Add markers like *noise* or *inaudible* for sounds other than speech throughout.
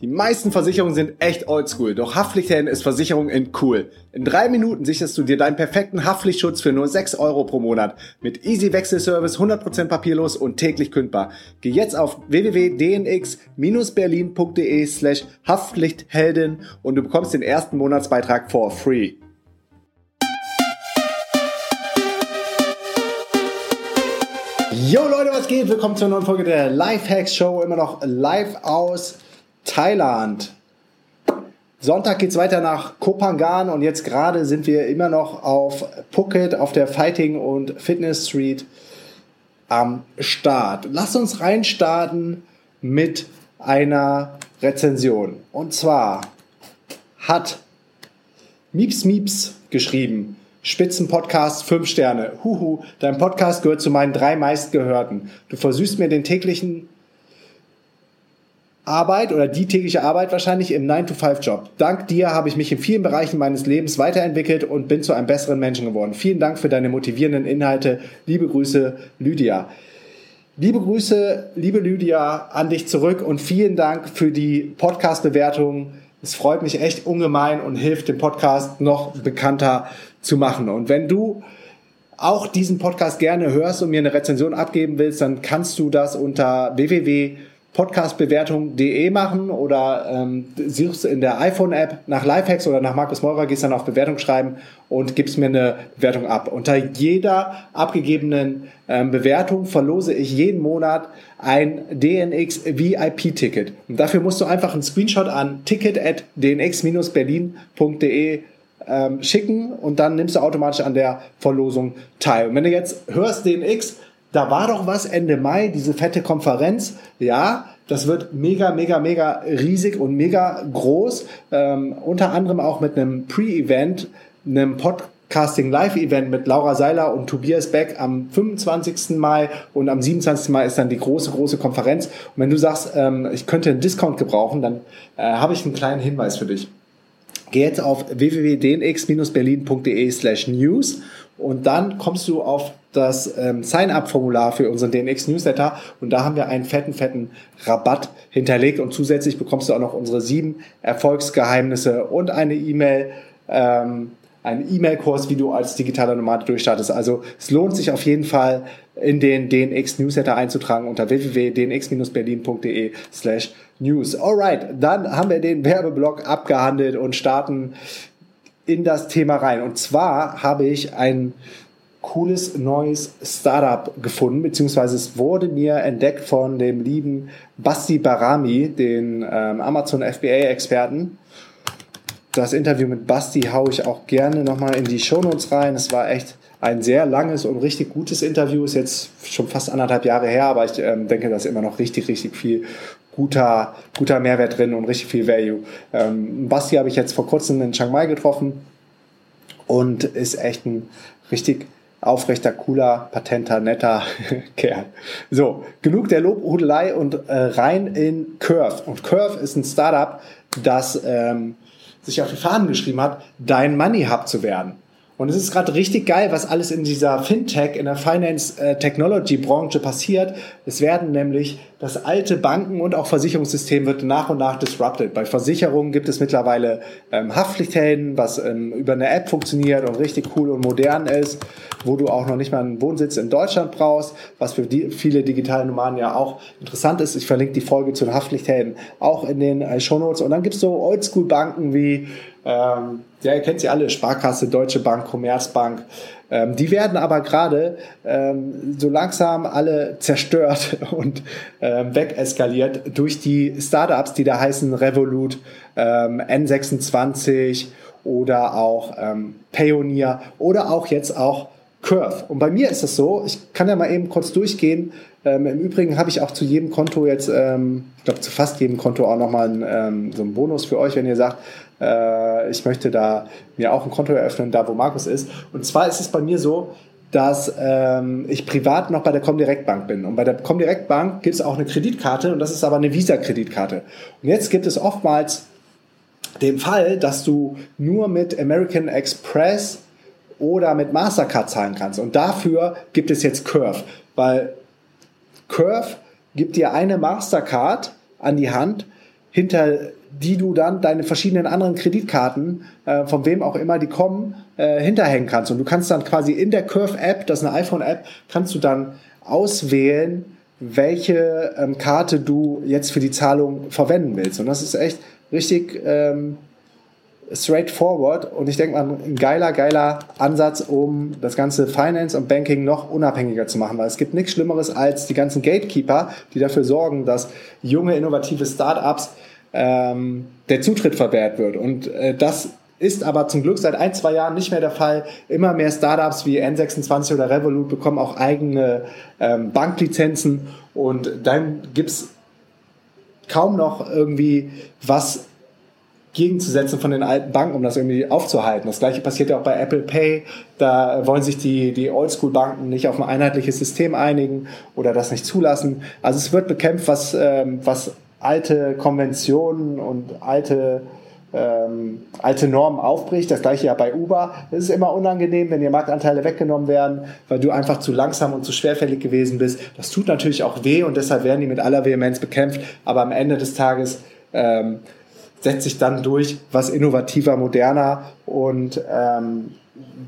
Die meisten Versicherungen sind echt oldschool, doch Haftpflichthelden ist Versicherung in cool. In drei Minuten sicherst du dir deinen perfekten Haftpflichtschutz für nur 6 Euro pro Monat. Mit Easy Wechselservice, 100% papierlos und täglich kündbar. Geh jetzt auf www.dnx-berlin.de slash Haftpflichthelden und du bekommst den ersten Monatsbeitrag for free. Yo Leute, was geht? Willkommen zur neuen Folge der Lifehacks Show. Immer noch live aus Thailand. Sonntag geht es weiter nach Kopangan und jetzt gerade sind wir immer noch auf Phuket auf der Fighting und Fitness Street am Start. Lasst uns reinstarten mit einer Rezension. Und zwar hat Mieps Mieps geschrieben. Spitzenpodcast 5 Sterne. Huhu, dein Podcast gehört zu meinen drei meistgehörten. Du versüßt mir den täglichen Arbeit oder die tägliche Arbeit wahrscheinlich im 9-to-5-Job. Dank dir habe ich mich in vielen Bereichen meines Lebens weiterentwickelt und bin zu einem besseren Menschen geworden. Vielen Dank für deine motivierenden Inhalte. Liebe Grüße, Lydia. Liebe Grüße, liebe Lydia, an dich zurück und vielen Dank für die Podcast-Bewertung. Es freut mich echt ungemein und hilft dem Podcast noch bekannter zu machen. Und wenn du auch diesen Podcast gerne hörst und mir eine Rezension abgeben willst, dann kannst du das unter www podcastbewertung.de machen oder ähm, suchst in der iPhone-App nach Lifehacks oder nach Markus Meurer, gehst dann auf Bewertung schreiben und gibst mir eine Bewertung ab. Unter jeder abgegebenen ähm, Bewertung verlose ich jeden Monat ein DNX VIP-Ticket. Und dafür musst du einfach einen Screenshot an ticket at dnx-berlin.de ähm, schicken und dann nimmst du automatisch an der Verlosung teil. Und wenn du jetzt hörst DNX, da war doch was Ende Mai, diese fette Konferenz. Ja, das wird mega, mega, mega riesig und mega groß. Ähm, unter anderem auch mit einem Pre-Event, einem Podcasting Live-Event mit Laura Seiler und Tobias Beck am 25. Mai und am 27. Mai ist dann die große, große Konferenz. Und wenn du sagst, ähm, ich könnte einen Discount gebrauchen, dann äh, habe ich einen kleinen Hinweis für dich. Geh jetzt auf www.dnx-berlin.de slash news und dann kommst du auf das ähm, Sign-up-Formular für unseren DNX-Newsletter und da haben wir einen fetten, fetten Rabatt hinterlegt und zusätzlich bekommst du auch noch unsere sieben Erfolgsgeheimnisse und eine E-Mail, ähm, einen E-Mail-Kurs, wie du als digitaler Nomade durchstartest. Also es lohnt sich auf jeden Fall, in den DNX-Newsletter einzutragen unter www.dnx-berlin.de slash news. Alright, dann haben wir den Werbeblock abgehandelt und starten in das Thema rein. Und zwar habe ich ein cooles neues Startup gefunden, beziehungsweise es wurde mir entdeckt von dem lieben Basti Barami, den ähm, Amazon FBA-Experten. Das Interview mit Basti haue ich auch gerne nochmal in die Shownotes rein. Es war echt ein sehr langes und richtig gutes Interview. Ist jetzt schon fast anderthalb Jahre her, aber ich ähm, denke, da ist immer noch richtig, richtig viel guter, guter Mehrwert drin und richtig viel Value. Ähm, Basti habe ich jetzt vor kurzem in Chiang Mai getroffen und ist echt ein richtig aufrechter, cooler, patenter, netter *laughs* Kerl. So, genug der Lobhudelei und äh, rein in Curve. Und Curve ist ein Startup, das ähm, sich auf die Fahnen geschrieben hat, dein Money Hub zu werden. Und es ist gerade richtig geil, was alles in dieser Fintech, in der Finance äh, Technology Branche passiert. Es werden nämlich das alte Banken- und auch Versicherungssystem wird nach und nach disrupted. Bei Versicherungen gibt es mittlerweile ähm, Haftpflichthelden, was ähm, über eine App funktioniert und richtig cool und modern ist, wo du auch noch nicht mal einen Wohnsitz in Deutschland brauchst, was für die, viele digitale Nomaden ja auch interessant ist. Ich verlinke die Folge zu den Haftpflichthelden auch in den äh, Shownotes. Und dann gibt es so Oldschool-Banken wie ähm, ja, ihr kennt sie alle, Sparkasse, Deutsche Bank, Commerzbank. Ähm, die werden aber gerade ähm, so langsam alle zerstört *laughs* und ähm, wegeskaliert durch die Startups, die da heißen Revolut, ähm, N26 oder auch ähm, Payoneer oder auch jetzt auch Curve. Und bei mir ist es so, ich kann ja mal eben kurz durchgehen. Ähm, Im Übrigen habe ich auch zu jedem Konto jetzt, ich glaube zu fast jedem Konto auch nochmal ähm, so einen Bonus für euch, wenn ihr sagt, äh, ich möchte da mir auch ein Konto eröffnen, da wo Markus ist. Und zwar ist es bei mir so, dass ähm, ich privat noch bei der Comdirect Bank bin. Und bei der Comdirect Bank gibt es auch eine Kreditkarte und das ist aber eine Visa-Kreditkarte. Und jetzt gibt es oftmals den Fall, dass du nur mit American Express oder mit Mastercard zahlen kannst. Und dafür gibt es jetzt Curve, weil Curve gibt dir eine Mastercard an die Hand, hinter die du dann deine verschiedenen anderen Kreditkarten, äh, von wem auch immer die kommen, äh, hinterhängen kannst. Und du kannst dann quasi in der Curve-App, das ist eine iPhone-App, kannst du dann auswählen, welche ähm, Karte du jetzt für die Zahlung verwenden willst. Und das ist echt richtig ähm, straightforward und ich denke mal ein geiler, geiler Ansatz, um das ganze Finance und Banking noch unabhängiger zu machen, weil es gibt nichts Schlimmeres als die ganzen Gatekeeper, die dafür sorgen, dass junge, innovative Startups ähm, der Zutritt verwehrt wird. Und äh, das ist aber zum Glück seit ein, zwei Jahren nicht mehr der Fall. Immer mehr Startups wie N26 oder Revolut bekommen auch eigene ähm, Banklizenzen und dann gibt's kaum noch irgendwie was gegenzusetzen von den alten Banken, um das irgendwie aufzuhalten. Das gleiche passiert ja auch bei Apple Pay. Da wollen sich die, die Oldschool-Banken nicht auf ein einheitliches System einigen oder das nicht zulassen. Also es wird bekämpft, was, ähm, was alte Konventionen und alte ähm, alte Normen aufbricht. Das gleiche ja bei Uber. Es ist immer unangenehm, wenn dir Marktanteile weggenommen werden, weil du einfach zu langsam und zu schwerfällig gewesen bist. Das tut natürlich auch weh und deshalb werden die mit aller Vehemenz bekämpft. Aber am Ende des Tages ähm, setzt sich dann durch, was innovativer, moderner und ähm,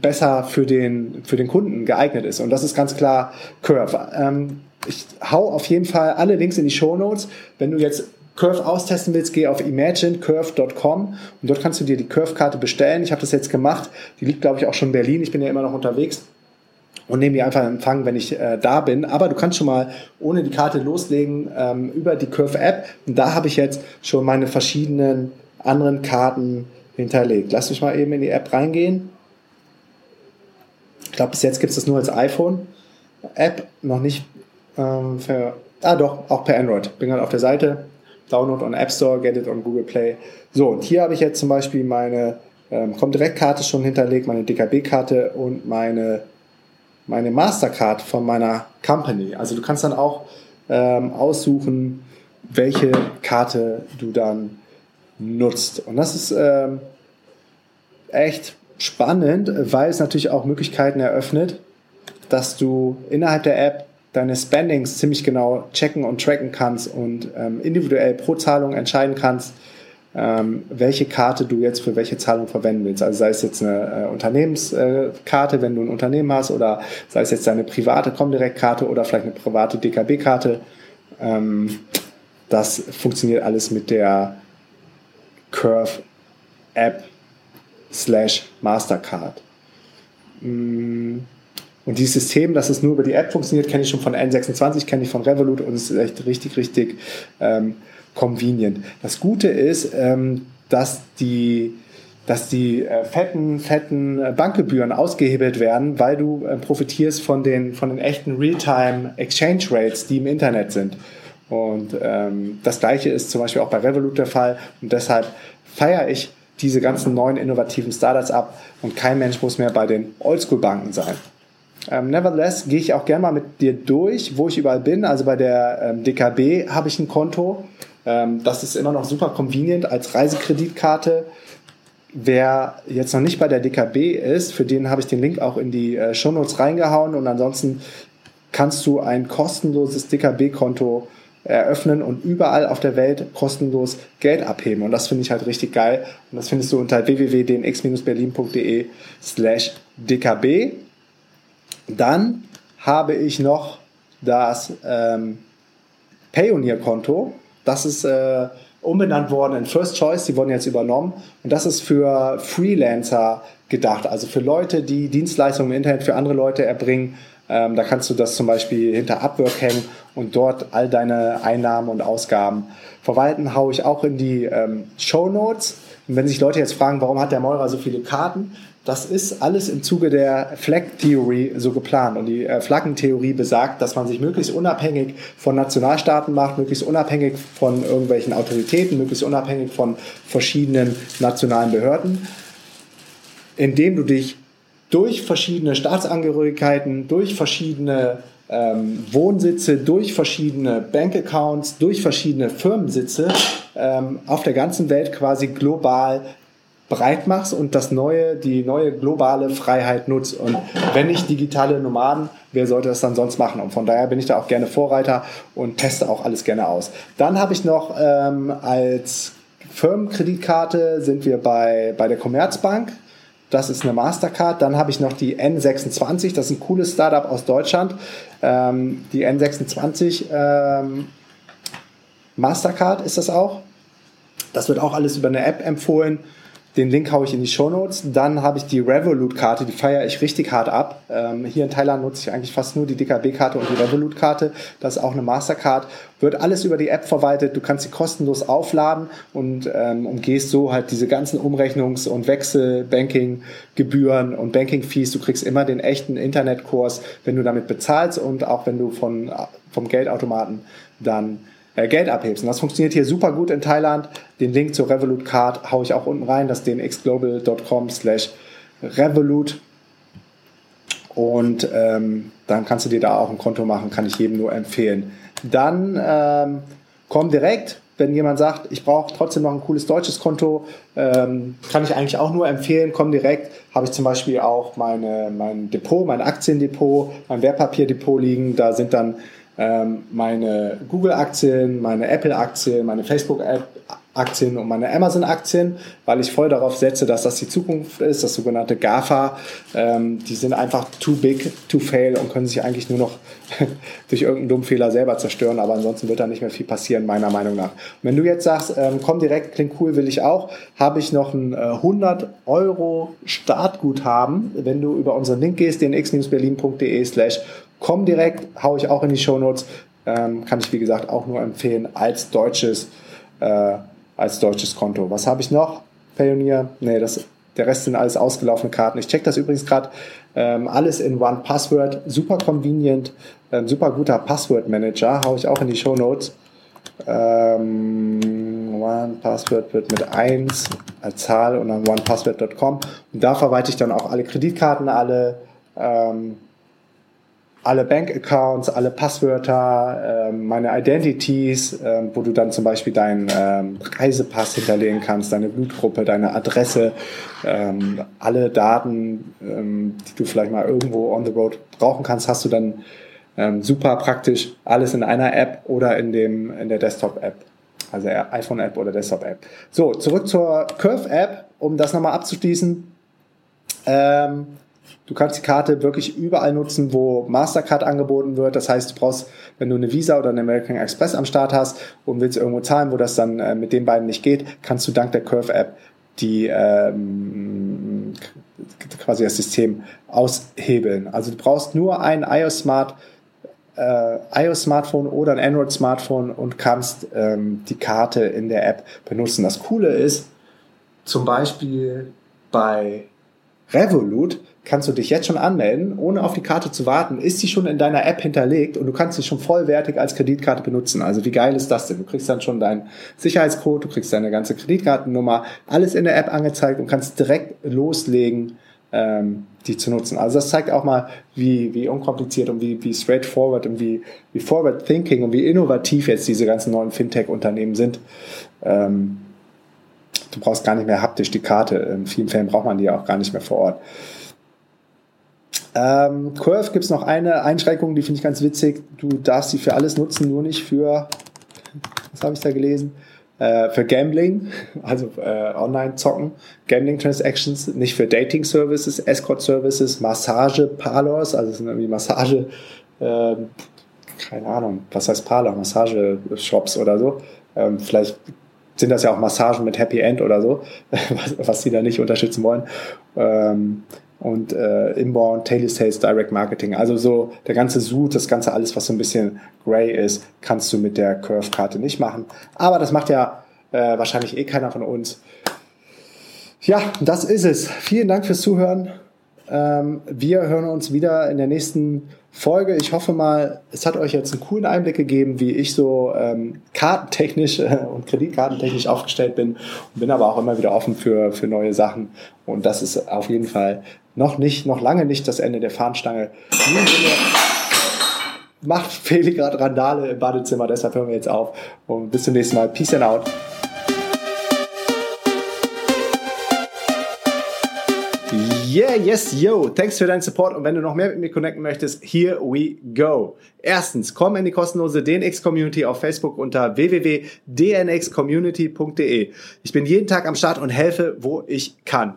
besser für den, für den Kunden geeignet ist. Und das ist ganz klar Curve. Ähm, ich hau auf jeden Fall alle Links in die Show Notes. Wenn du jetzt Curve austesten willst, geh auf imaginecurve.com und dort kannst du dir die Curve-Karte bestellen. Ich habe das jetzt gemacht. Die liegt, glaube ich, auch schon in Berlin. Ich bin ja immer noch unterwegs und nehme die einfach in Empfang, wenn ich äh, da bin. Aber du kannst schon mal ohne die Karte loslegen ähm, über die Curve-App. Und da habe ich jetzt schon meine verschiedenen anderen Karten hinterlegt. Lass mich mal eben in die App reingehen. Ich glaube, bis jetzt gibt es das nur als iPhone-App, noch nicht ähm, für, ah doch, auch per Android. Bin gerade auf der Seite, Download on App Store, get it on Google Play. So, und hier habe ich jetzt zum Beispiel meine ähm, Comdirect-Karte schon hinterlegt, meine DKB-Karte und meine, meine Mastercard von meiner Company. Also du kannst dann auch ähm, aussuchen, welche Karte du dann nutzt. Und das ist ähm, echt spannend, weil es natürlich auch Möglichkeiten eröffnet, dass du innerhalb der App deine Spendings ziemlich genau checken und tracken kannst und ähm, individuell pro Zahlung entscheiden kannst, ähm, welche Karte du jetzt für welche Zahlung verwenden willst. Also sei es jetzt eine äh, Unternehmenskarte, äh, wenn du ein Unternehmen hast, oder sei es jetzt deine private Comdirect-Karte oder vielleicht eine private DKB-Karte. Ähm, das funktioniert alles mit der Curve App slash Mastercard. Mm. Und dieses System, dass es nur über die App funktioniert, kenne ich schon von N26, kenne ich von Revolut und es ist echt richtig, richtig ähm, convenient. Das Gute ist, ähm, dass die dass die äh, fetten, fetten äh, Bankgebühren ausgehebelt werden, weil du äh, profitierst von den, von den echten Realtime Exchange Rates, die im Internet sind. Und ähm, das gleiche ist zum Beispiel auch bei Revolut der Fall. Und deshalb feiere ich diese ganzen neuen innovativen Startups ab und kein Mensch muss mehr bei den Oldschool-Banken sein. Ähm, nevertheless gehe ich auch gerne mal mit dir durch, wo ich überall bin. Also bei der ähm, DKB habe ich ein Konto. Ähm, das ist immer noch super convenient als Reisekreditkarte. Wer jetzt noch nicht bei der DKB ist, für den habe ich den Link auch in die äh, Shownotes reingehauen. Und ansonsten kannst du ein kostenloses DKB-Konto eröffnen und überall auf der Welt kostenlos Geld abheben. Und das finde ich halt richtig geil. Und das findest du unter www.dnx-berlin.de slash dkb. Dann habe ich noch das ähm, Payoneer-Konto. Das ist äh, umbenannt worden in First Choice. Die wurden jetzt übernommen. Und das ist für Freelancer gedacht. Also für Leute, die Dienstleistungen im Internet für andere Leute erbringen. Ähm, da kannst du das zum Beispiel hinter Upwork hängen und dort all deine Einnahmen und Ausgaben verwalten. Haue ich auch in die ähm, Show Notes. Und wenn sich Leute jetzt fragen, warum hat der Meurer so viele Karten, das ist alles im Zuge der Flag-Theorie so geplant. Und die äh, Flaggentheorie besagt, dass man sich möglichst unabhängig von Nationalstaaten macht, möglichst unabhängig von irgendwelchen Autoritäten, möglichst unabhängig von verschiedenen nationalen Behörden, indem du dich durch verschiedene Staatsangehörigkeiten, durch verschiedene ähm, Wohnsitze, durch verschiedene Bankaccounts, durch verschiedene Firmensitze ähm, auf der ganzen Welt quasi global breit machst und das neue, die neue globale Freiheit nutzt. Und wenn nicht digitale Nomaden, wer sollte das dann sonst machen? Und von daher bin ich da auch gerne Vorreiter und teste auch alles gerne aus. Dann habe ich noch ähm, als Firmenkreditkarte sind wir bei, bei der Commerzbank. Das ist eine Mastercard. Dann habe ich noch die N26. Das ist ein cooles Startup aus Deutschland. Ähm, die N26 ähm, Mastercard ist das auch. Das wird auch alles über eine App empfohlen. Den Link haue ich in die Show Notes. Dann habe ich die Revolut-Karte, die feiere ich richtig hart ab. Ähm, hier in Thailand nutze ich eigentlich fast nur die DKB-Karte und die Revolut-Karte. Das ist auch eine Mastercard. Wird alles über die App verwaltet. Du kannst sie kostenlos aufladen und ähm, umgehst so halt diese ganzen Umrechnungs- und Wechsel-Banking-Gebühren und Banking-Fees. Du kriegst immer den echten Internetkurs, wenn du damit bezahlst und auch wenn du von, vom Geldautomaten dann Geld abhebst. Und das funktioniert hier super gut in Thailand. Den Link zur Revolut Card haue ich auch unten rein, das ist dnxglobal.com slash Revolut. Und ähm, dann kannst du dir da auch ein Konto machen, kann ich jedem nur empfehlen. Dann ähm, komm direkt, wenn jemand sagt, ich brauche trotzdem noch ein cooles deutsches Konto, ähm, kann ich eigentlich auch nur empfehlen, komm direkt. Habe ich zum Beispiel auch meine, mein Depot, mein Aktiendepot, mein Wertpapierdepot liegen. Da sind dann meine Google-Aktien, meine Apple-Aktien, meine Facebook-Aktien und meine Amazon-Aktien, weil ich voll darauf setze, dass das die Zukunft ist, das sogenannte GAFA. Ähm, die sind einfach too big to fail und können sich eigentlich nur noch *laughs* durch irgendeinen dummen Fehler selber zerstören, aber ansonsten wird da nicht mehr viel passieren, meiner Meinung nach. Und wenn du jetzt sagst, ähm, komm direkt, klingt cool, will ich auch, habe ich noch ein äh, 100 Euro Startguthaben, wenn du über unseren Link gehst, den x-berlin.de slash Komm direkt, haue ich auch in die Shownotes. Ähm, kann ich, wie gesagt, auch nur empfehlen als deutsches, äh, als deutsches Konto. Was habe ich noch? Pioneer? Nee, das, der Rest sind alles ausgelaufene Karten. Ich check das übrigens gerade. Ähm, alles in One Password. Super convenient. Ähm, super guter Password Manager. Haue ich auch in die Shownotes. Ähm, One Password wird mit 1 als Zahl und dann onepassword.com. Und da verwalte ich dann auch alle Kreditkarten, alle ähm, alle Bank-Accounts, alle Passwörter, äh, meine Identities, äh, wo du dann zum Beispiel deinen ähm, Reisepass hinterlegen kannst, deine Blutgruppe, deine Adresse, ähm, alle Daten, ähm, die du vielleicht mal irgendwo on the road brauchen kannst, hast du dann ähm, super praktisch alles in einer App oder in dem in der Desktop-App. Also iPhone-App oder Desktop-App. So, zurück zur Curve-App, um das nochmal abzuschließen. Du kannst die Karte wirklich überall nutzen, wo Mastercard angeboten wird. Das heißt, du brauchst, wenn du eine Visa oder eine American Express am Start hast und willst irgendwo zahlen, wo das dann äh, mit den beiden nicht geht, kannst du dank der Curve App die ähm, quasi das System aushebeln. Also du brauchst nur ein iOS Smart äh, iOS Smartphone oder ein Android Smartphone und kannst ähm, die Karte in der App benutzen. Das Coole ist, zum Beispiel bei Revolut kannst du dich jetzt schon anmelden, ohne auf die Karte zu warten, ist sie schon in deiner App hinterlegt und du kannst sie schon vollwertig als Kreditkarte benutzen. Also wie geil ist das denn? Du kriegst dann schon deinen Sicherheitscode, du kriegst deine ganze Kreditkartennummer, alles in der App angezeigt und kannst direkt loslegen, ähm, die zu nutzen. Also das zeigt auch mal, wie, wie unkompliziert und wie, wie straightforward und wie, wie forward thinking und wie innovativ jetzt diese ganzen neuen Fintech-Unternehmen sind. Ähm, du brauchst gar nicht mehr haptisch die Karte. In vielen Fällen braucht man die auch gar nicht mehr vor Ort. Ähm, Curve gibt es noch eine Einschränkung, die finde ich ganz witzig. Du darfst sie für alles nutzen, nur nicht für, was habe ich da gelesen? Äh, für Gambling, *laughs* also äh, Online-Zocken, Gambling-Transactions, nicht für Dating-Services, Escort-Services, Massage-Parlors, also sind irgendwie Massage, äh, keine Ahnung, was heißt Parlor, Massage-Shops oder so. Ähm, vielleicht sind das ja auch Massagen mit Happy End oder so, *laughs* was, was die da nicht unterstützen wollen. Ähm, und äh, Inbound, Sales, Direct Marketing. Also so der ganze Suit, das ganze alles, was so ein bisschen gray ist, kannst du mit der Curve-Karte nicht machen. Aber das macht ja äh, wahrscheinlich eh keiner von uns. Ja, das ist es. Vielen Dank fürs Zuhören. Ähm, wir hören uns wieder in der nächsten Folge. Ich hoffe mal, es hat euch jetzt einen coolen Einblick gegeben, wie ich so ähm, kartentechnisch äh, und kreditkartentechnisch aufgestellt bin bin aber auch immer wieder offen für, für neue Sachen. Und das ist auf jeden Fall noch nicht, noch lange nicht das Ende der Fahnenstange. Macht Feli gerade Randale im Badezimmer, deshalb hören wir jetzt auf. Und bis zum nächsten Mal. Peace and out. Yeah, yes, yo. Thanks für deinen Support. Und wenn du noch mehr mit mir connecten möchtest, here we go. Erstens, komm in die kostenlose DNX Community auf Facebook unter www.dnxcommunity.de. Ich bin jeden Tag am Start und helfe, wo ich kann.